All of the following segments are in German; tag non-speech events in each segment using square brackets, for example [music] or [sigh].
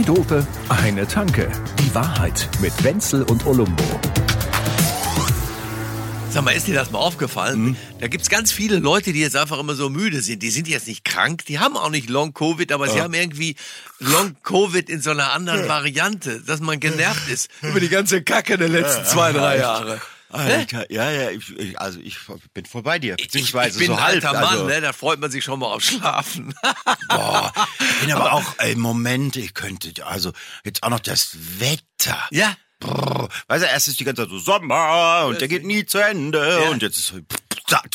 Zwei Dope, eine Tanke. Die Wahrheit mit Wenzel und Olumbo. Sag mal, ist dir das mal aufgefallen? Mhm. Da gibt's ganz viele Leute, die jetzt einfach immer so müde sind. Die sind jetzt nicht krank, die haben auch nicht Long-Covid, aber sie haben irgendwie Long-Covid in so einer anderen Variante, dass man genervt ist über die ganze Kacke der letzten zwei, drei Jahre. Alter, ja, ja, ich, ich, also ich bin voll dir. Ich, Beziehungsweise ich bin so ein halb. alter Mann, also, ne? da freut man sich schon mal auf Schlafen. [laughs] Boah, ich bin aber, auch im Moment, ich könnte, also jetzt auch noch das Wetter. ja, Brrr. Weißt du, erst ist die ganze Zeit so Sommer und der geht nie zu Ende Ja. und jetzt ist so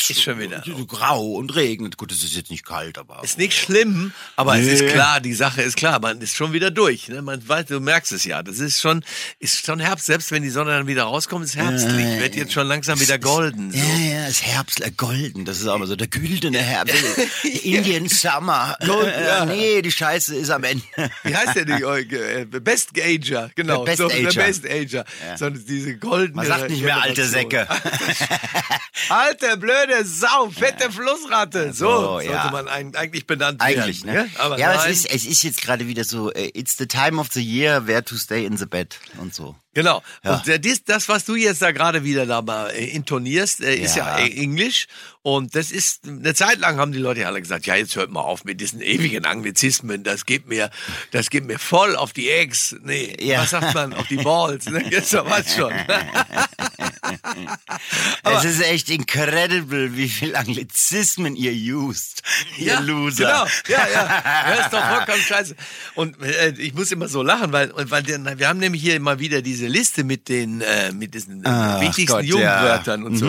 Ist schon wieder. so grau und regnet. Gut, es ist jetzt nicht kalt, aber ist nicht schlimm, aber es Nee. ist klar, die Sache ist klar, man ist schon wieder durch. Ne? Man weiß, du merkst es ja. Das ist schon, ist schon Herbst, selbst wenn die Sonne dann wieder rauskommt, ist herbstlich. Wird jetzt schon langsam wieder golden. So. Ja, ja, es ist Herbst, äh, golden, das ist mal so der güldene Herbst. [laughs] Indian Summer. Gold, Äh, ja. Nee, die Scheiße ist am Ende. Wie heißt der nicht? Äh, Best Ager, genau. Der Best so, Ager. Der Best Ager. So, diese goldene Man sagt nicht mehr alte Säcke. [laughs] Alte, blöde Sau, fette Flussratte. So So, sollte ja. man eigentlich benannt Eigentlich, werden. ne? Aber ja, aber es ist, es ist jetzt gerade wieder so, äh, it's the time of the year where to stay in the bed und so. Genau. Ja. Und äh, dies, das, was du jetzt da gerade wieder da mal äh, intonierst, ist ja, Ja. Englisch. Und das ist, eine Zeit lang haben die Leute ja alle gesagt, ja, jetzt hört mal auf mit diesen ewigen Anglizismen. Das geht mir, das geht mir voll auf die Eggs. Nee, Ja. was sagt man? Auf die Balls. Ne? [laughs] Jetzt was schon. [laughs] [laughs] es ist echt incredible, wie viel Anglizismen ihr used, ihr Loser. Genau, ja, ja. [laughs] Das ist doch vollkommen scheiße. Und äh, ich muss immer so lachen, weil, weil wir haben nämlich hier immer wieder diese Liste mit den äh, mit diesen äh, Ach wichtigsten Gott, Jugendwörtern ja. und so.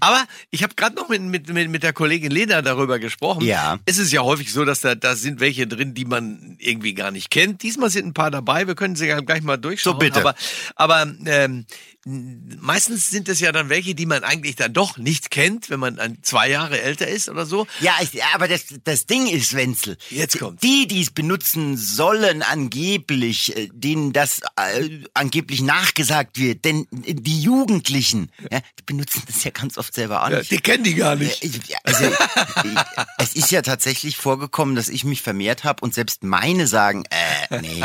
Aber ich habe gerade noch mit, mit, mit, mit der Kollegin Lena darüber gesprochen. Ja. Es ist ja häufig so, dass da, da sind welche drin, die man irgendwie gar nicht kennt. Diesmal sind ein paar dabei. Wir können sie ja gleich mal durchschauen. So, bitte. Aber, aber ähm, meistens sind es ja dann welche, die man eigentlich dann doch nicht kennt, wenn man zwei Jahre älter ist oder so. Ja, ich, ja, aber das, das Ding ist, Wenzel. Jetzt kommt's. Die, die es benutzen sollen, angeblich, äh, denen das äh, angeblich nachgesagt wird, denn die Jugendlichen, ja, die benutzen das ja ganz oft selber auch Ja, nicht. die kennen die gar nicht. Äh, Also, es ist ja tatsächlich vorgekommen, dass ich mich vermehrt habe und selbst meine sagen, äh, nee,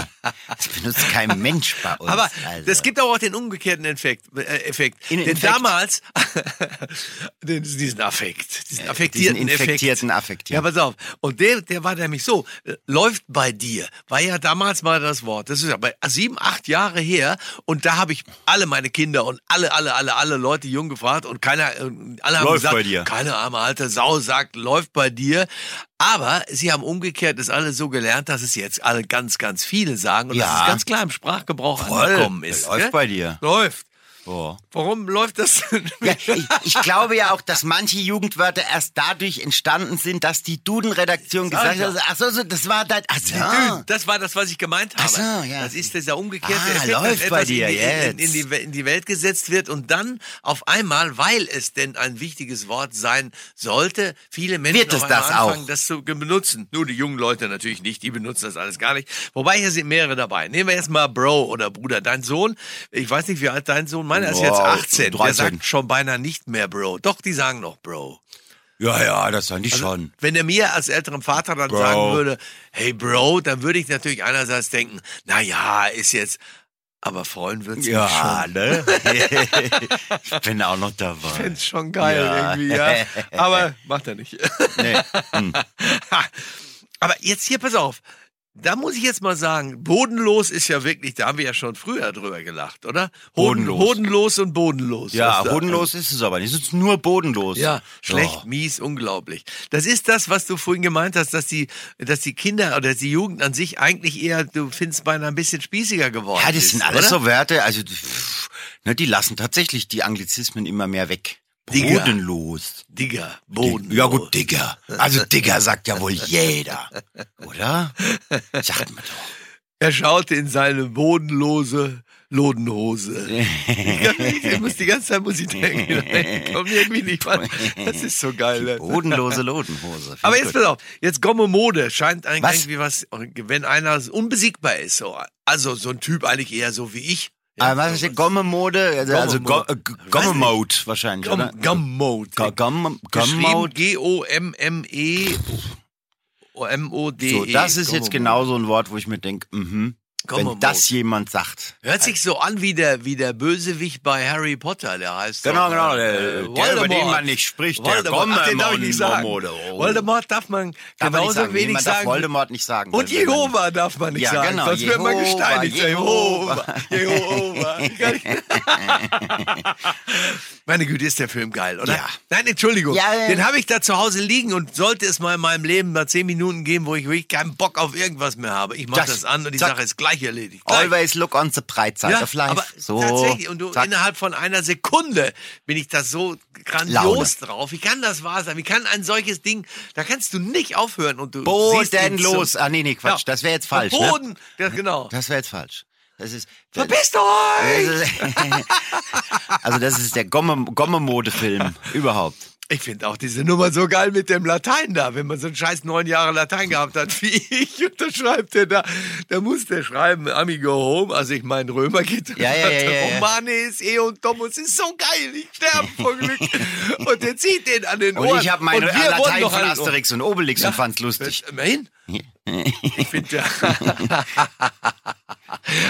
das benutzt kein Mensch bei uns. Aber also. das gibt auch den umgekehrten Effekt. Äh, Effekt. In- Denn damals, [laughs] diesen Affekt, diesen affektierten diesen infektierten Effekt. Affekt, ja. Ja, pass auf. Und der, der war nämlich so, äh, läuft bei dir, war ja damals mal das Wort. Das ist ja bei sieben, acht Jahre her. Und da habe ich alle meine Kinder und alle, alle, alle, alle Leute jung gefragt und keiner, äh, alle haben Läuft gesagt, bei dir. keine arme alte Sau sagt, läuft bei dir. Aber sie haben umgekehrt es alle so gelernt, dass es jetzt alle ganz, ganz viele sagen und Ja. dass es ganz klar im Sprachgebrauch Voll. angekommen ist. Läuft gell? bei dir. Läuft. Boah. Warum läuft das? Ja, ich, ich glaube ja auch, dass manche Jugendwörter erst dadurch entstanden sind, dass die Duden-Redaktion Sag gesagt hat, ach so, so, das war dein, ach so. Das war das, was ich gemeint habe. Ach so, ja. Das ist dieser umgekehrte Ah, Effekt, läuft dass bei dir in, die, in, jetzt. in, die, We- in die Welt gesetzt wird und dann auf einmal, weil es denn ein wichtiges Wort sein sollte, viele Menschen Wird es das anfangen, auch? das zu benutzen. Nur die jungen Leute natürlich nicht, die benutzen das alles gar nicht. Wobei hier sind mehrere dabei. Nehmen wir jetzt mal Bro oder Bruder. Dein Sohn, ich weiß nicht, wie alt dein Sohn, meiner ist jetzt Wow, 18. Der 13. sagt schon beinahe nicht mehr Bro. Doch, die sagen noch Bro. Ja, ja, das fand ich Also, schon. Wenn er mir als älterem Vater dann Bro. sagen würde, hey Bro, dann würde ich natürlich einerseits denken, na ja, ist jetzt, aber freuen wird's mich Ja, schon. ne? [laughs] [laughs] ich bin auch noch dabei. Find's schon geil Ja. irgendwie, ja. Aber [laughs] macht er nicht. Nee. aber jetzt hier, pass auf. Da muss ich jetzt mal sagen, bodenlos ist ja wirklich, da haben wir ja schon früher drüber gelacht, oder? Hoden, Bodenlos. Hodenlos und bodenlos. Ja, bodenlos ist es aber nicht. Es ist nur bodenlos. Ja, schlecht, Oh. mies, unglaublich. Das ist das, was du vorhin gemeint hast, dass die, dass die Kinder oder die Jugend an sich eigentlich eher, du findest beinahe ein bisschen spießiger geworden Ja, das ist, sind alles oder? so Wörter, also pff, ne, die lassen tatsächlich die Anglizismen immer mehr weg. Digga. Bodenlos. Digger, Boden. Ja gut, Digger. Also Digger sagt ja wohl [laughs] jeder. Oder? Sagt man doch. Er schaute in seine bodenlose Lodenhose. [laughs] ich muss die ganze Zeit muss ich denken, ich komme irgendwie nicht ran. Das ist so geil. ne? Bodenlose Lodenhose. Aber jetzt pass auf, jetzt Gomme Mode scheint eigentlich Was? irgendwie was, wenn einer unbesiegbar ist, so. Also so ein Typ eigentlich eher so wie ich. Aber was ist die Gomme-Mode? Also, also Go- Gomme-Mode. wahrscheinlich, Gum, oder? Gummode. Go- Gomme- O-M-O-D-E. So, das ist jetzt genau so ein Wort, wo ich mir denke, mhm. Wenn Gomme das jemand sagt. Hört sich so an wie der, wie der Bösewicht bei Harry Potter, der heißt Genau, doch, genau, der- äh, der, über Voldemort. den man nicht spricht, der Voldemort, Ach, den darf ich nicht sagen. Oh. Voldemort darf man Darf man genauso sagen. wenig man sagen. Voldemort nicht sagen. Und wenn man- Jehova darf man nicht Ja, sagen, genau, sonst wird man gesteinigt. Jehova. Jehova. Jehova. [laughs] [laughs] Meine Güte, ist der Film geil, oder? Ja. Nein, Entschuldigung. Ja. Den habe ich da zu Hause liegen und sollte es mal in meinem Leben mal zehn Minuten geben, wo ich wirklich keinen Bock auf irgendwas mehr habe. Ich mache Das- das, an und die. Sache ist gleich erledigt. Gleich. Always look on the bright side Ja, of life. aber so, tatsächlich, und du zack. innerhalb von einer Sekunde bin ich das so grandios drauf. Wie kann das wahr sein? Wie kann ein solches Ding, da kannst du nicht aufhören und du Bodenlos. zum- Ah, nee, nee, Quatsch. Ja. Das wäre jetzt falsch. Ne? Boden, ja, genau. Das wäre jetzt falsch. Das ist. Verpisst euch! Das ist- [laughs] also das ist der Gomme- Gomme-Mode-Film [laughs] überhaupt. Ich finde auch diese Nummer so geil mit dem Latein da. Wenn man so einen scheiß neun Jahre Latein gehabt hat [laughs] wie ich, und dann schreibt er da, da muss der schreiben, Amigo Home, also ich meine Römer geht. Ja, ja, ja, ja, ja. Romanes, E und Domus ist so geil, ich sterbe vor Glück. [laughs] und der zieht den an den Und Ohren. ich habe meine Und wir wurden Latein noch von Asterix und Obelix und fand's lustig. Immerhin. [laughs] Ich finde ja,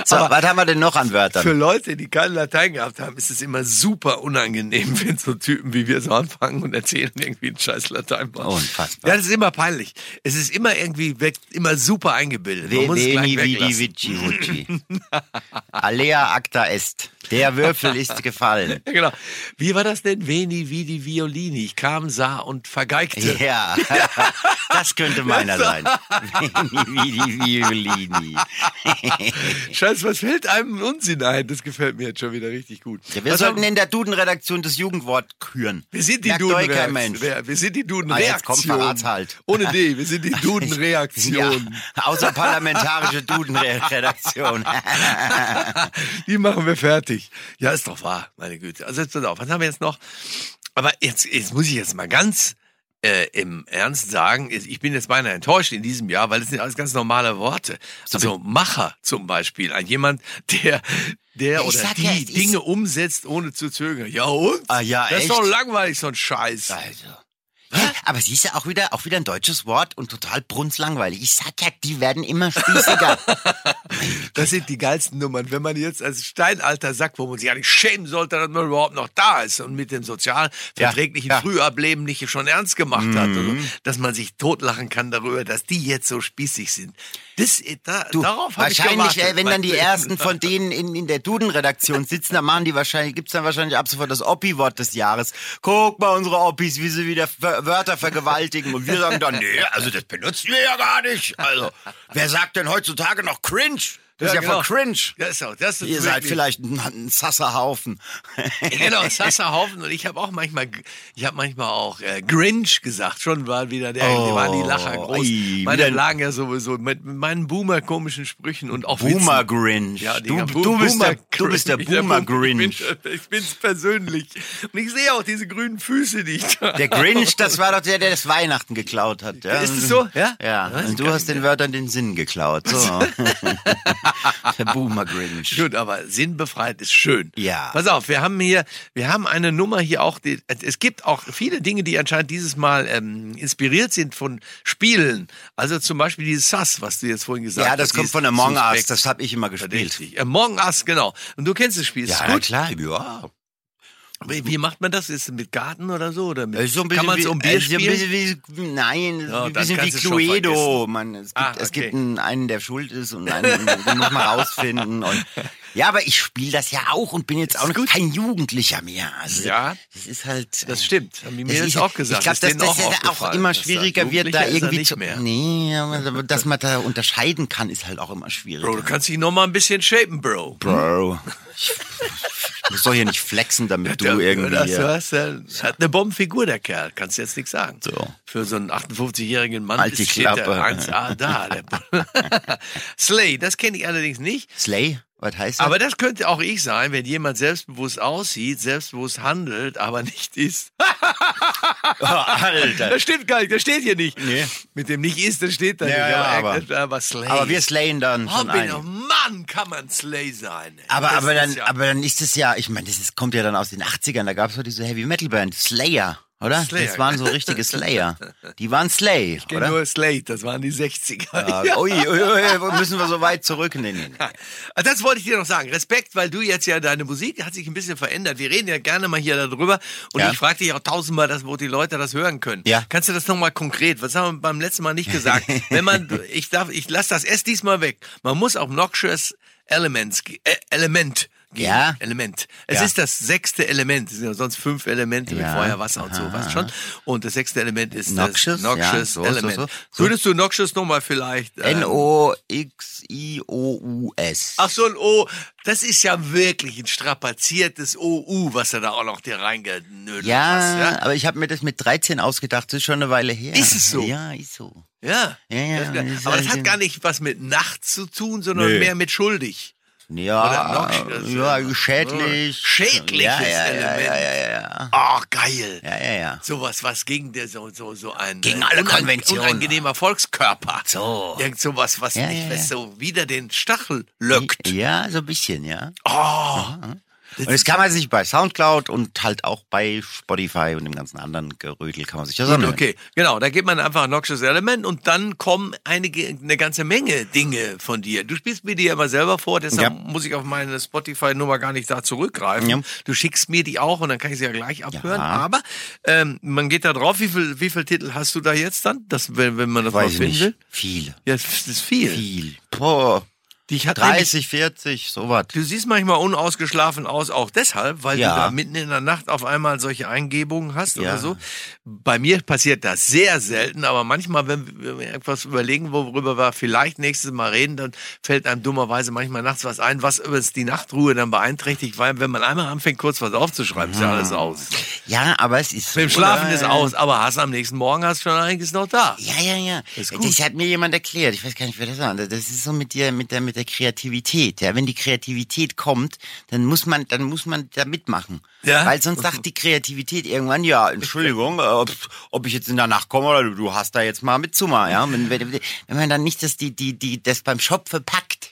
So, aber- was haben wir denn noch an Wörtern? für Leute, die kein Latein gehabt haben, ist es immer super unangenehm, [laughs] wenn so Typen wie wir so anfangen und erzählen irgendwie einen scheiß Latein. Unfassbar. Ja, das ist immer peinlich. Es ist immer irgendwie weg, immer super eingebildet. Man muss es gleich weglassen. Alea acta est. Der Würfel ist gefallen. [laughs] Ja, genau. Wie war das denn? Veni, vidi, violini. Ich kam, sah und vergeigte. Ja, [laughs] das könnte meiner sein. Veni, vidi, violini. [laughs] Scheiße, was fällt einem ein Unsinn ein? Das gefällt mir jetzt schon wieder richtig gut. Ja, wir Was sollten haben- in der Duden-Redaktion das Jugendwort küren. wir sind die. Mensch. Wir, wir sind die Ah, jetzt kommt halt. Ohne D, wir sind die Duden-Reaktion. Ja, außerparlamentarische Duden-Redaktion. Die machen wir fertig. Ja, ist doch wahr, meine Güte. Also jetzt pass auf, was haben wir jetzt noch? Aber jetzt, jetzt muss ich jetzt mal ganz äh, im Ernst sagen, ich bin jetzt beinahe enttäuscht in diesem Jahr, weil es sind alles ganz normale Worte. Also Macher zum Beispiel, ein jemand, der der Ich oder die ja, ist- Dinge umsetzt, ohne zu zögern. Ja und? Ah, ja, das ist echt? doch langweilig, so ein Scheiß. Also. Ja, aber siehst du auch wieder, auch wieder ein deutsches Wort und total brunzlangweilig. Ich sag ja, die werden immer spießiger. [laughs] Das sind die geilsten Nummern. Wenn man jetzt als Steinalter sagt, wo man sich eigentlich schämen sollte, dass man überhaupt noch da ist und mit dem sozial verträglichen Ja, ja. Frühableben nicht schon ernst gemacht hat. Oder, dass man sich totlachen kann darüber, dass die jetzt so spießig sind. Das, da, Du, darauf habe ich wahrscheinlich, gewartet, äh, wenn dann die ersten von [laughs] denen in, in der Duden-Redaktion sitzen, dann machen die wahrscheinlich, gibt's dann wahrscheinlich ab sofort das Oppi-Wort des Jahres. Guck mal unsere Oppis, wie sie wieder Ver Wörter vergewaltigen. Und wir sagen dann, nee, also das benutzen wir ja gar nicht. Also, wer sagt denn heutzutage noch cringe? Das ist ja genau. von cringe. Ja, ist auch, das ist Ihr seid vielleicht ein, ein Sasserhaufen. Genau, Sasserhaufen und ich habe auch manchmal, ich habe manchmal auch äh, Grinch gesagt, schon war wieder der, Oh, waren die Lacher groß. ei, Meine lagen ja sowieso mit, mit meinen Boomer-komischen Sprüchen und auch. Boomer Grinch. Ja, du, Digga, du, bist der, du bist der Boomer Grinch. Ich, bin, bin's persönlich. Und ich sehe auch diese grünen Füße, die ich da Der Grinch, das war doch der, der das Weihnachten geklaut hat. Ja? Ist es so? Ja? Ja, und du hast den Wörtern den Sinn geklaut. So. [laughs] [laughs] [laughs] der Boomer Grinch. Gut, aber sinnbefreit ist schön. Ja. Pass auf, wir haben hier, wir haben eine Nummer hier auch, die, es gibt auch viele Dinge, die anscheinend dieses Mal ähm, inspiriert sind von Spielen. Also zum Beispiel dieses Sass, was du jetzt vorhin gesagt hast. Ja, das kommt dieses von Among Us. Suspekt. Das habe ich immer gespielt. Verdächtig. Among Us, genau. Und du kennst das Spiel, ist Ja, gut. klar. Ja. Wie, wie macht man das? Ist es mit Garten oder so? Oder mit, so ein bisschen kann man wie, so um äh, Bier ein spielen? bisschen wie, nein, Ja, ein bisschen wie Cluedo. Man, es gibt, Ah, es okay. gibt einen, einen, der schuld ist und einen, den muss man [laughs] rausfinden. Und, ja, aber ich spiele das ja auch und bin jetzt auch noch kein Jugendlicher mehr. Also, Ja. Das ist halt. Das stimmt, haben die mir Das ist- auch gesagt. Ich glaube, dass denen das auch ja auch immer schwieriger wird, da irgendwie zu. mehr. Nee, aber dass man da unterscheiden kann, ist halt auch immer schwierig. Bro, du kannst dich noch mal ein bisschen shapen, Bro. Bro. Ich, ich muss doch hier nicht flexen, damit du irgendwie. Das, das, das hat eine Bombenfigur, der Kerl. Kannst du jetzt nichts sagen. So. Für so einen 58-jährigen Mann Halt die Klappe. 1A da. [laughs] Slay, das kenne ich allerdings nicht. Slay? Was heißt das? Aber das könnte auch ich sein, wenn jemand selbstbewusst aussieht, selbstbewusst handelt, aber nicht ist. [laughs] oh, Alter. Das stimmt gar nicht, das steht hier nicht. Nee. Mit dem nicht ist, das steht da Ja, nicht. ja, aber, aber- [laughs] aber Slay. Aber wir slayen dann Oh, schon bin, oh Mann, kann man Slay sein. ey. Aber, Das aber, dann, ja- aber dann ist es ja, ich meine, das ist, kommt ja dann aus den 80ern, da gab es doch diese Heavy Metal Band, Slayer. Oder? Slayer. Das waren so richtige Slayer. Die waren Slay, Ich oder? nur Slate, das waren die 60er. Ja, ui, ui, ui, müssen wir so weit zurück? Nee, nee, nee. [laughs] Das wollte ich dir noch sagen. Respekt, weil du jetzt ja deine Musik hat sich ein bisschen verändert. Wir reden ja gerne mal hier darüber und Ja. ich frage dich auch tausendmal, dass, wo die Leute das hören können. Ja. Kannst du das nochmal konkret? Was haben wir beim letzten Mal nicht gesagt? [laughs] Wenn man, ich darf, ich lasse das erst diesmal weg. Man muss auf Noxious Elements, äh, Element. Ja. Element. Es Ja. ist das sechste Element. Es sind ja sonst fünf Elemente mit Ja. Feuer, Wasser und so, weißt schon. Und das sechste Element ist Noxious, das Noxious ja, so, Element. so. So. Würdest du Noxious nochmal vielleicht? ähm, N-O-X-I-O-U-S. Ach so ein O, das ist ja wirklich ein strapaziertes OU, was er da auch noch dir reingenödelt Ja, hast. Ja, aber ich habe mir das mit 13 ausgedacht, das ist schon eine Weile her. Ist es so? Ja, ist so. ja. Ja, ja, Das Aber das hat gar nicht was mit Nacht zu tun, sondern Nö. mehr mit schuldig. Ja, Oder Nox- ja, schädlich. Schädliches ja, ja, Element. Ja, ja, ja, ja. Oh, geil. Ja, ja, ja. Sowas, was gegen der so, so, so ein Gegen äh, alle unein- Konventionen. unangenehmer Volkskörper. So. Irgend sowas, was Ja, nicht ja, was ja. so wieder den Stachel löckt. Ja, so ein bisschen, ja. Oh. Und das kann man sich bei Soundcloud und halt auch bei Spotify und dem ganzen anderen Gerödel kann man sich das anhören. okay, genau. Da gibt man einfach Noxious Element und dann kommen einige, eine ganze Menge Dinge von dir. Du spielst mir die ja immer selber vor, deshalb Ja. muss ich auf meine Spotify-Nummer gar nicht da zurückgreifen. Ja. Du schickst mir die auch und dann kann ich sie ja gleich abhören. Ja. Aber ähm, man geht da drauf. Wie viel, wie viel Titel hast du da jetzt dann? Das, wenn, wenn man das mal Weiß ich finden will? Viel. Ja, das ist viel. Viel. Boah. Die hat nämlich- 30, 40, sowas. Du siehst manchmal unausgeschlafen aus, auch deshalb, weil Ja. du da mitten in der Nacht auf einmal solche Eingebungen hast Ja. oder so. Bei mir passiert das sehr selten, aber manchmal, wenn wir etwas überlegen, worüber wir vielleicht nächstes Mal reden, dann fällt einem dummerweise manchmal nachts was ein, was übrigens die Nachtruhe dann beeinträchtigt, weil wenn man einmal anfängt, kurz was aufzuschreiben, ist ja alles aus. Ja, aber es ist. Mit dem Schlafen oder? ist aus, aber hast am nächsten Morgen hast schon einiges noch da. Ja, ja, ja. Das, gut. hat mir jemand erklärt. Ich weiß gar nicht, wer das war. Das ist so mit der, mit der, mit der Kreativität. Ja, wenn die Kreativität kommt, dann muss man, dann muss man da mitmachen. Ja? Weil sonst sagt die Kreativität irgendwann, ja, Entschuldigung, äh, ob, ob ich jetzt in der Nacht komme oder du, du hast da jetzt mal mitzumachen. Ja, wenn, wenn, wenn man dann nicht das, die, die, die, das beim Schopfe packt,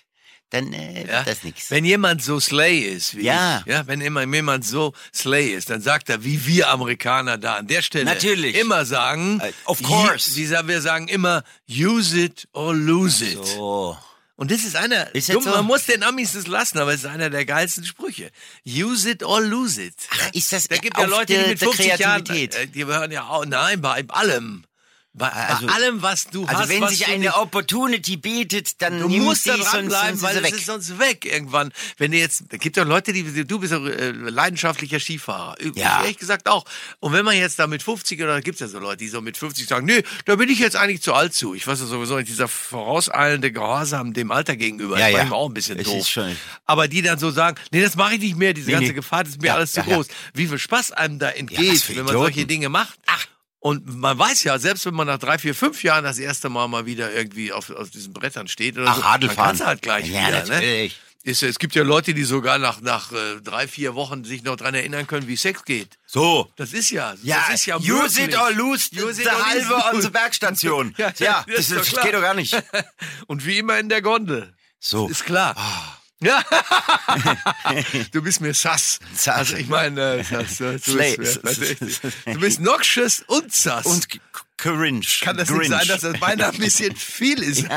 dann äh, Ja? wird das nichts. Wenn jemand so Slay ist wie Ja. ich, ja, wenn immer jemand so Slay ist, dann sagt er, wie wir Amerikaner da an der Stelle Natürlich. immer sagen, Äh, of course. Die, die, wir sagen immer, use it or lose it. So. Und das ist einer, Ist dumm, so? man muss den Amis das lassen, aber es ist einer der geilsten Sprüche. Use it or lose it. Ach, ist das Da gibt ja Leute, die mit der 50 Jahren, äh, die hören ja auch, nein, bei allem. Bei, Also- bei allem, was du Also hast, wenn was sich eine nicht- Opportunity bietet, dann Du musst da dranbleiben, weil es ist sonst weg irgendwann. Wenn du jetzt, da gibt ja Leute, die, du bist ja äh, leidenschaftlicher Skifahrer. Ich Ja. ehrlich gesagt auch. Und wenn man jetzt da mit 50 oder gibt es ja so Leute, die so mit 50 sagen, nee, da bin ich jetzt eigentlich zu alt zu. Ich weiß ja sowieso nicht, dieser vorauseilende Gehorsam dem Alter gegenüber, Ja, ist ja. manchmal auch ein bisschen Es doof. ist schon- Aber die dann so sagen, nee, das mache ich nicht mehr, diese Nee, ganze nee. Gefahr, das ist mir Ja, alles zu ja, groß. Wie viel Spaß einem da entgeht, wenn man Idioten. solche Dinge macht. Ach. Und man weiß ja, selbst wenn man nach drei, vier, fünf Jahren das erste Mal mal wieder irgendwie auf, auf diesen Brettern steht oder Ach, so, Radl dann fahren. kannst du halt gleich Ja, wieder. Ne? natürlich. Ist, es gibt ja Leute, die sogar nach, nach äh, drei, vier Wochen sich noch dran erinnern können, wie Sex geht. So. Das ist ja, Ja, das ist ja use it or lose, Use it der or halbe lose unsere Bergstation. Ja, [laughs] Ja, ja, das, ist das geht doch gar nicht. [laughs] Und wie immer in der Gondel. So. Ist klar. Ja. [laughs] du bist mir sass. Sass. Also ich meine, äh, sass, du, bist, mir- [laughs] du bist noxious und sass. Und Cringe. kann das Grinch. nicht sein, dass das beinahe ein bisschen viel ist? [laughs]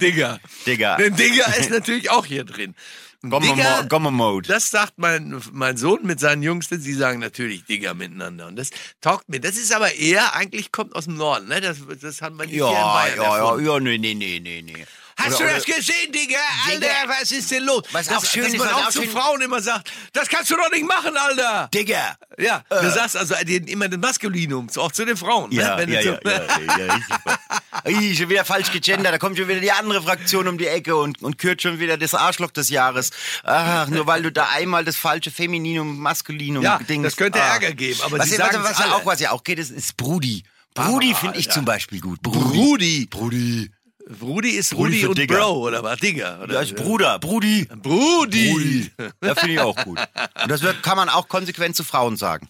Digga. Digga. Denn Digga ist natürlich auch hier drin. Digga, Mo- Gomma Mode. Das sagt mein, mein Sohn mit seinen Jungs, sie sagen natürlich Digga miteinander. Und das taugt mir. Das ist aber eher, eigentlich kommt aus dem Norden, ne? Das, das hat man nicht hier in Ja, Bayern ja, ja, ja, nee, nee, nee, nee, nee. Hast Oder- du das gesehen, Digga? Digga. Alter, was ist denn los? Was das, auch schön dass ist, man was auch zu Frauen immer sagt, das kannst du doch nicht machen, Alter. Digga. Ja, du sagst also immer den Maskulinum, auch zu den Frauen. Ja, ne? Ja, du ja, ja, ja, super. Ih, schon wieder falsch gegendert, da kommt schon wieder die andere Fraktion um die Ecke und, und kürt schon wieder das Arschloch des Jahres. Ach, nur weil du da einmal das falsche Femininum, Maskulinum Ja, Dings- das könnte Ah. Ärger geben, aber was, sie was, sagen's was ja auch, was ja auch geht, ist, ist Brudi. Brudi finde ich Alter. zum Beispiel gut. Brudi. Brudi. Rudi ist Brudi Rudi und Digger. Bro, oder was? Digger. Oder? Ja, ist Bruder, Brudi. Brudi. Brudi. Ja, finde ich auch gut. Und das wird, kann man auch konsequent zu Frauen sagen.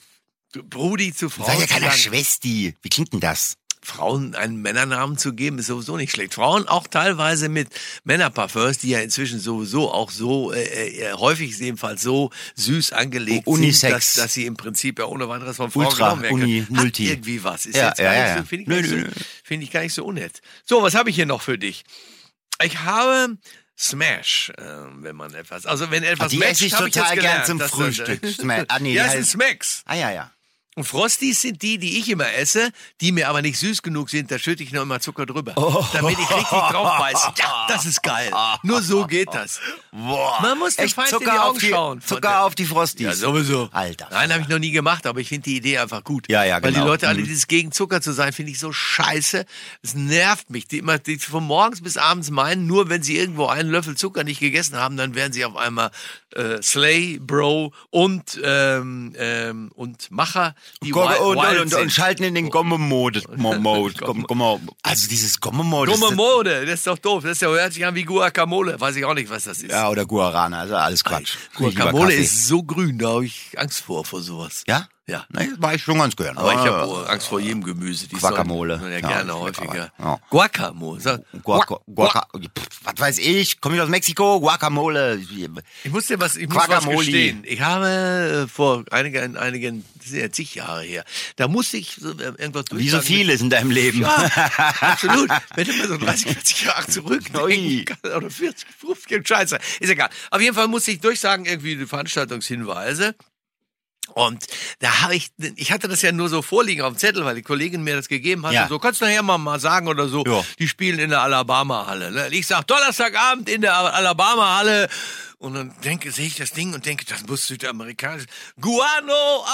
Brudi zu Frauen. Sag ja keiner sagen. Schwesti. Wie klingt denn das? Frauen einen Männernamen zu geben, ist sowieso nicht schlecht. Frauen auch teilweise mit Männerparfums, die ja inzwischen sowieso auch so, äh, äh, häufig jedenfalls so süß angelegt Unisex. sind, dass, dass sie im Prinzip ja ohne weiteres von Frauen Ultra. Uni, Hat Multi. irgendwie was. Ist Ja, jetzt ja, ja, so, finde ich, Nö, gar nicht nö, so- nö. finde ich gar nicht so unnett. So, was habe ich hier noch für dich? Ich habe Smash, äh, wenn man etwas, also wenn etwas Ah, die matcht, esse ich total gern zum Frühstück. Sma- ah, nee, ja, das sind Smacks. Ah ja, ja. Und Frosties sind die, die ich immer esse, die mir aber nicht süß genug sind. Da schütte ich noch immer Zucker drüber, Oh. damit ich richtig drauf beiße. [laughs] Ja, das ist geil. Nur so geht das. Boah. Man muss Echt Feind in die Zucker Augen die, schauen. Zucker auf die Frosties. Ja, sowieso. Alter. Nein, habe ich noch nie gemacht, aber ich finde die Idee einfach gut. Ja, ja, Weil die genau. Leute alle Mhm. dieses gegen Zucker zu sein, finde ich so scheiße. Es nervt mich. Die immer die von morgens bis abends meinen, nur wenn sie irgendwo einen Löffel Zucker nicht gegessen haben, dann werden sie auf einmal äh, Slay, Bro und ähm, ähm, und Macher, die Gogge- wild, und, wild und, und, und schalten in den Gomme-Mode. Mo- Mode. Gomme- Gomme- Also dieses Gomme-Mode. Dumme ist- Mode, das ist doch doof. Das ist ja, hört sich an wie Guacamole. Weiß ich auch nicht, was das ist. Ja, oder Guarana. Also alles Quatsch. Guacamole ist so grün, da habe ich Angst vor, vor sowas. Ja? Ja. Nee, war ich schon ganz gern. Aber ich Ah. habe Angst vor jedem Gemüse. Die Guacamole. Ja, Ja, gerne schmeckt häufiger. aber. Ja. Guacamole. Sag- Guac- Guaca, pff, was weiß ich, komme ich aus Mexiko, Guacamole. Ich muss dir was, ich muss was Guacamole. gestehen. Ich habe äh, vor einigen, einigen, das sind ja zig Jahre her, da musste ich so, äh, irgendwas Wie so vieles in deinem Leben. Ja, [laughs] absolut. Wenn du mal so 30, 40 Jahre zurückdenkst, oder 40, 50, scheiße, ist egal. Auf jeden Fall musste ich durchsagen, irgendwie die Veranstaltungshinweise. Und da habe ich, ich hatte das ja nur so vorliegen auf dem Zettel, weil die Kollegin mir das gegeben hat. Ja. So, kannst du nachher mal, mal sagen oder so, Ja. die spielen in der Alabama-Halle. Ne? Ich sag Donnerstagabend in der Alabama-Halle. Und dann denke, sehe ich das Ding und denke, das muss südamerikanisch. Guano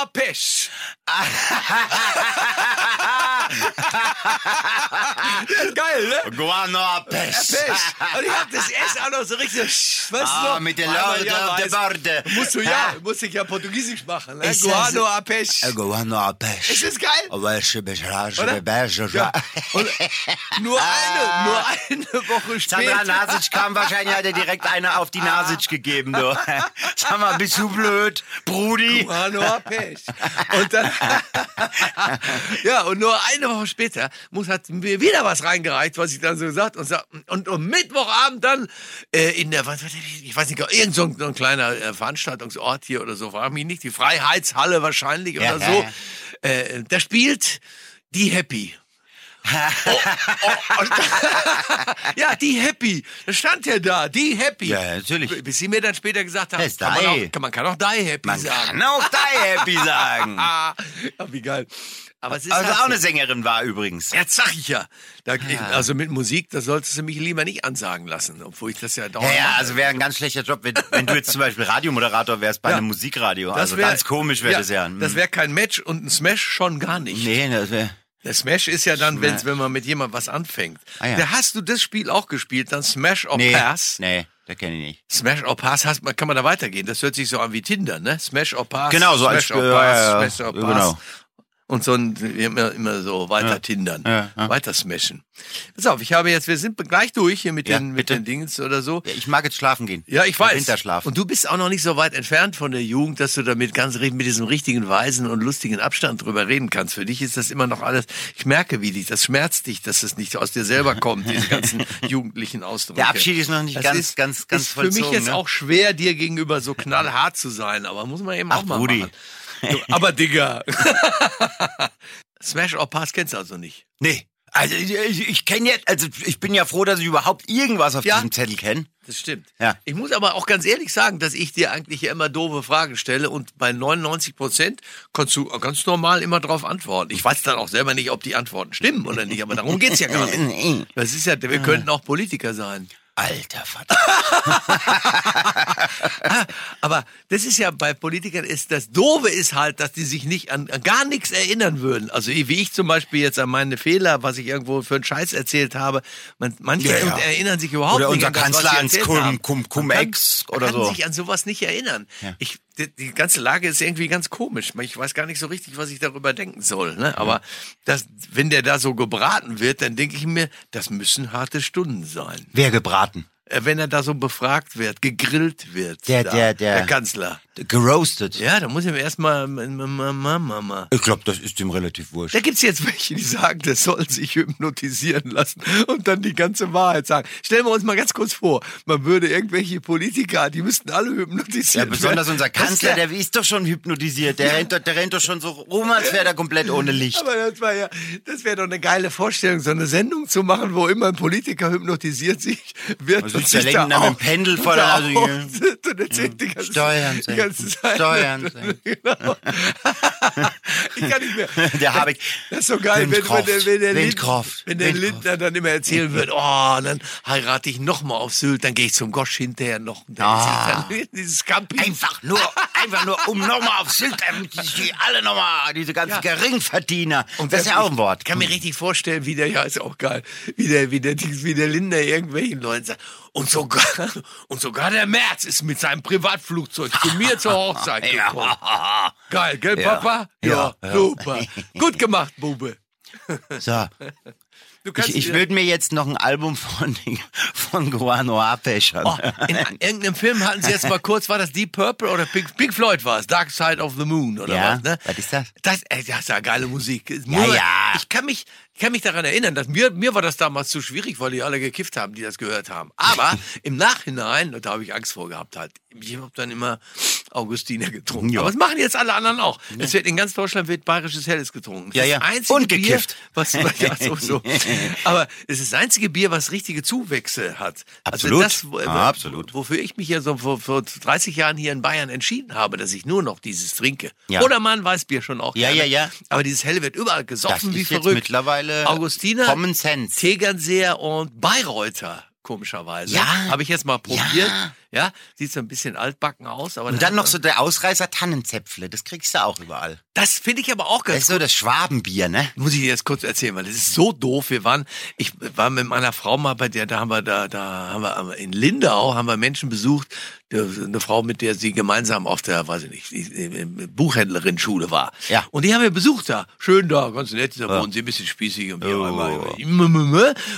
[laughs] ist geil, ne? Guano Pech. Pech. Und ich hab das S auch noch so richtig, weißt du Ah, noch? mit der Leute auf der Borde. Musst du ja, musst ich ja Portugiesisch machen, ne? Ist Guano das- Apeche. Guano Pech. Ist das geil? Bin Oder? Ja. Und nur eine, nur eine Woche Sandra später. Nasic kam wahrscheinlich, hat er direkt eine auf die Nasic gegeben, du. [laughs] Sag mal, bist du blöd, Brudi? Guano Apeche. Und dann, [laughs] ja, und nur eine Woche später muss, hat mir wieder was reingereicht, was ich dann so gesagt und und um Mittwochabend dann äh, in der, was, ich weiß nicht, irgend so ein, so ein kleiner äh, Veranstaltungsort hier oder so, frag mich nicht, die Freiheitshalle wahrscheinlich Ja, oder ja, so. ja. Äh, da spielt die Happy. Oh, oh, und, ja, die Happy. Das stand ja da, die Happy. Ja, natürlich. Bis sie mir dann später gesagt haben, kann man, die. auch, kann, man kann auch die Happy Man sagen. kann auch die Happy [laughs] sagen. Ja, wie geil. Aber es ist Also halt auch eine Sängerin war übrigens. Jetzt sag ich ja. Da, Ah. also mit Musik, da solltest du mich lieber nicht ansagen lassen, obwohl ich das ja Ja, dauernd ja, mache. also wäre ein ganz schlechter Job, wenn, wenn du jetzt zum Beispiel Radiomoderator wärst bei Ja. einem Musikradio. Das also wär- ganz komisch wäre das ja. Das wäre kein Match und ein Smash schon gar nicht. Nee, das wäre. Der Smash ist ja dann, wenn's, Smash. wenn man mit jemandem was anfängt. Ah, ja. Da hast du das Spiel auch gespielt, dann Smash or Nee, Pass. nee, das kenne ich nicht. Smash or Pass hast, kann man da weitergehen. Das hört sich so an wie Tinder, ne? Smash or Pass. Genau, so als Smash or Spiel, Pass, ja, Smash or Pass. genau. Und so ein, immer, immer so weiter Ja. tindern, Ja, ja. weiter smashen. Pass auf, ich habe jetzt, wir sind gleich durch hier mit den, mit den Dings oder so. Ich mag jetzt schlafen gehen. Ja, ich weiß. Winterschlaf. Und du bist auch noch nicht so weit entfernt von der Jugend, dass du damit ganz mit diesem richtigen weisen und lustigen Abstand drüber reden kannst. Für dich ist das immer noch alles. Ich merke, wie dich das schmerzt dich, dass es nicht aus dir selber kommt, diese ganzen [laughs] jugendlichen Ausdrücke. Der Abschied ist noch nicht Das ganz, ist, ganz, ganz ist für mich vollzogen, jetzt ne? auch schwer, dir gegenüber so knallhart zu sein, aber muss man eben Ach, auch mal Brudi. machen. [laughs] Aber Digga. [laughs] Smash or Pass kennst du also nicht. Nee. Also ich, ich, kenne jetzt, also ich bin ja froh, dass ich überhaupt irgendwas auf Ja. diesem Zettel kenne. Das stimmt. Ja. Ich muss aber auch ganz ehrlich sagen, dass ich dir eigentlich immer doofe Fragen stelle und bei 99 Prozent kannst du ganz normal immer drauf antworten. Ich weiß dann auch selber nicht, ob die Antworten stimmen oder nicht, aber darum geht's ja gar nicht. [laughs] Das ist ja, wir könnten auch Politiker sein. Alter Vater. [laughs] Aber das ist ja bei Politikern ist das Doofe ist halt, dass die sich nicht an, an gar nichts erinnern würden. Also wie ich zum Beispiel jetzt an meine Fehler, was ich irgendwo für einen Scheiß erzählt habe. Man, manche Ja, ja. erinnern sich überhaupt Oder nicht unser an das, was Kanzler sie ans erzählt Cum- haben. Cum- Man kann- Cum-Ex man oder kann so. sich an sowas nicht erinnern. Ja. Ich, die, die ganze Lage ist irgendwie ganz komisch. Ich weiß gar nicht so richtig, was ich darüber denken soll. Ne? Aber das, wenn der da so gebraten wird, dann denke ich mir, das müssen harte Stunden sein. Wer gebraten? Äh, Wenn er da so befragt wird, gegrillt wird. Der- da, der- der- der Kanzler. Geroastet. Ja, da muss ich mir erstmal Mama. Ich glaube, das ist ihm relativ wurscht. Da gibt's jetzt welche, die sagen, das soll sich hypnotisieren lassen und dann die ganze Wahrheit sagen. Stellen wir uns mal ganz kurz vor, man würde irgendwelche Politiker, die müssten alle Ja, hypnotisieren. besonders werden. unser Kanzler, wär- der ist doch schon hypnotisiert. Der, rennt, doch, der rennt doch schon so rum, als wäre er komplett ohne Licht. Aber das war ja, das wäre doch eine geile Vorstellung, so eine Sendung zu machen, wo immer ein Politiker hypnotisiert sich wird. Also und der sich da mit dem Pendel vor da der Und erzählt die ganze, Steuern die senken, ganze Zeit. Steuern senken. genau. [laughs] ich kann nicht mehr. [laughs] Der Habeck. Das ist so geil, wenn, wenn, der, wenn, der, Lind, wenn der. Lindner dann immer erzählen wird, oh, dann heirate ich noch mal auf Sylt, dann gehe ich zum Gosch hinterher noch. Ah. [laughs] dann dieses. Einfach nur, einfach nur, um nochmal auf Sylt, damit die alle nochmal, diese ganzen Ja. Geringverdiener. Und das ist ja auch ein Wort. Ich kann mir richtig vorstellen, wie der, ja, ist auch geil, wie der, wie der, wie der Lindner irgendwelchen Leuten sagt, und sogar, und sogar der Merz ist mit seinem Privatflugzeug zu mir zur Hochzeit gekommen. Ja. Geil, gell, Ja. Papa? Ja, ja. super. Gut gemacht, Bube. So, ich, ich würde mir jetzt noch ein Album von, von Guano Apech Oh, in irgendeinem Film hatten sie jetzt mal kurz, war das Deep Purple oder Pink, Pink Floyd war es, Dark Side of the Moon oder Ja, was, ne? was ist das? Das, ey, das ist ja geile Musik. Nur, ja. Ich kann mich, ich kann mich daran erinnern, dass mir, mir war das damals zu schwierig, weil die alle gekifft haben, die das gehört haben. Aber [laughs] im Nachhinein, da habe ich Angst vor gehabt halt. Ich habe dann immer Augustiner getrunken. Ja. Aber das machen jetzt alle anderen auch. Es wird in ganz Deutschland wird bayerisches Helles getrunken. Das Ja, ist ja. das einzige Und Bier, gekifft. was, [laughs] ja, so, so. [laughs] Aber es ist das einzige Bier, was richtige Zuwächse hat. Absolut. Also das, Ah, absolut. Wofür ich mich ja so vor, vor 30 Jahren hier in Bayern entschieden habe, dass ich nur noch dieses trinke. Ja. Oder mal ein Weißbier schon auch. Ja, gerne. ja, ja. Aber dieses Helle wird überall Das gesoffen wie ist jetzt verrückt. mittlerweile Augustiner, Common Sense. Tegernseer und Bayreuther, komischerweise. Ja. Habe ich jetzt mal probiert. Ja. Ja. Sieht so ein bisschen altbacken aus. Aber Und das dann noch so der Ausreißer Tannenzäpfle, das kriegst du auch überall. Das finde ich aber auch Das ganz ist so das Schwabenbier, ne? muss ich dir jetzt kurz erzählen, weil das ist so doof. Wir waren, ich war mit meiner Frau mal bei der, da haben wir da, da haben wir in Lindau haben wir Menschen besucht, eine Frau, mit der sie gemeinsam auf der, weiß ich nicht, Buchhändlerin-Schule war. Ja. Und die haben wir besucht da, schön da, ganz nett, da wohnen sie ein bisschen spießig und einmal.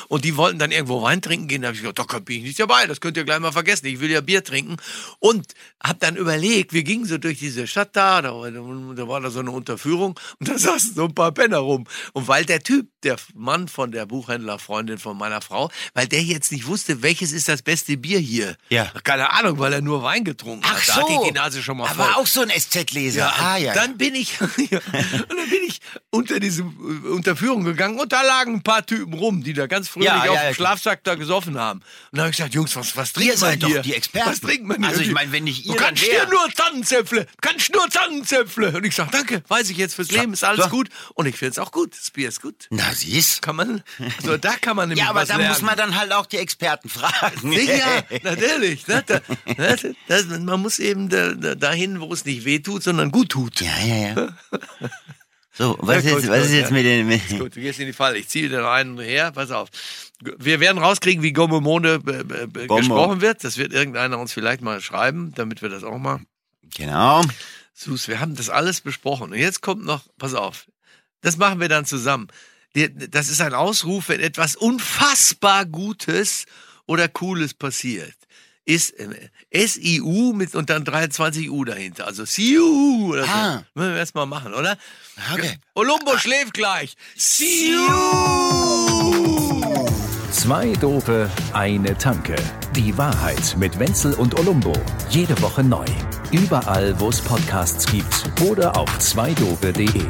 Und die wollten dann irgendwo Wein trinken gehen, da habe ich gesagt, da bin ich nicht dabei, das könnt ihr gleich mal vergessen, ich will ja Bier trinken. Und hab dann überlegt, wir gingen so durch diese Stadt da, da, war- da war da so eine Unterführung und da [laughs] saßen so ein paar Penner rum. Und weil der Typ, der Mann von der Buchhändlerfreundin von meiner Frau, weil der jetzt nicht wusste, welches ist das beste Bier hier. Ja. Keine Ahnung, weil er nur Wein getrunken hat. Da hatte ich die Nase schon mal voll. Aber auch so ein SZ-Leser. Ja, ah, ja. dann bin ich, [laughs] ja, und dann bin ich unter diese äh, Unterführung gegangen und da lagen ein paar Typen rum, die da ganz fröhlich Ja, auf ja, dem ja. Schlafsack da gesoffen haben. Und dann habe ich gesagt, Jungs, was, was trinkt Ihr man seid doch hier? die Experten. Was trinkt man hier? Also ich meine, wenn nicht ihr, Du kannst hier nur Tannenzäpfle, kannst nur Tannenzäpfle. Und ich sage, danke, weiß ich jetzt fürs Leben, ist alles so. gut. Und ich finde es auch gut, das Bier ist gut. Na, siehst Kann man, also da kann man [laughs] nämlich Ja, aber da muss man dann halt auch die Experten fragen. Sicher, [laughs] natürlich. Ne? Da, das, das, man muss eben da, da, dahin, wo es nicht weh tut, sondern gut tut. Ja, ja, ja. [laughs] So, was, Ja, ist, gut, was ist jetzt ja. mit den... Mit, Gut, du gehst in die Falle. Ich ziehe den einen her. Pass auf. Wir werden rauskriegen, wie Gomomone äh, äh, Gomo. gesprochen wird. Das wird irgendeiner uns vielleicht mal schreiben, damit wir das auch mal. genau. Sus, wir haben das alles besprochen. Und jetzt kommt noch, pass auf. Das machen wir dann zusammen. Das ist ein Ausruf, wenn etwas unfassbar Gutes oder Cooles passiert. Ist äh, S-I-U mit und dann 23 U dahinter. Also SIU oder so. Ah. Müssen wir erst mal machen, oder? Okay. Olumbo schläft gleich. SIU! Zwei Dope, eine Tanke. Die Wahrheit mit Wenzel und Olumbo. Jede Woche neu. Überall, wo es Podcasts gibt oder auf zweidope.de.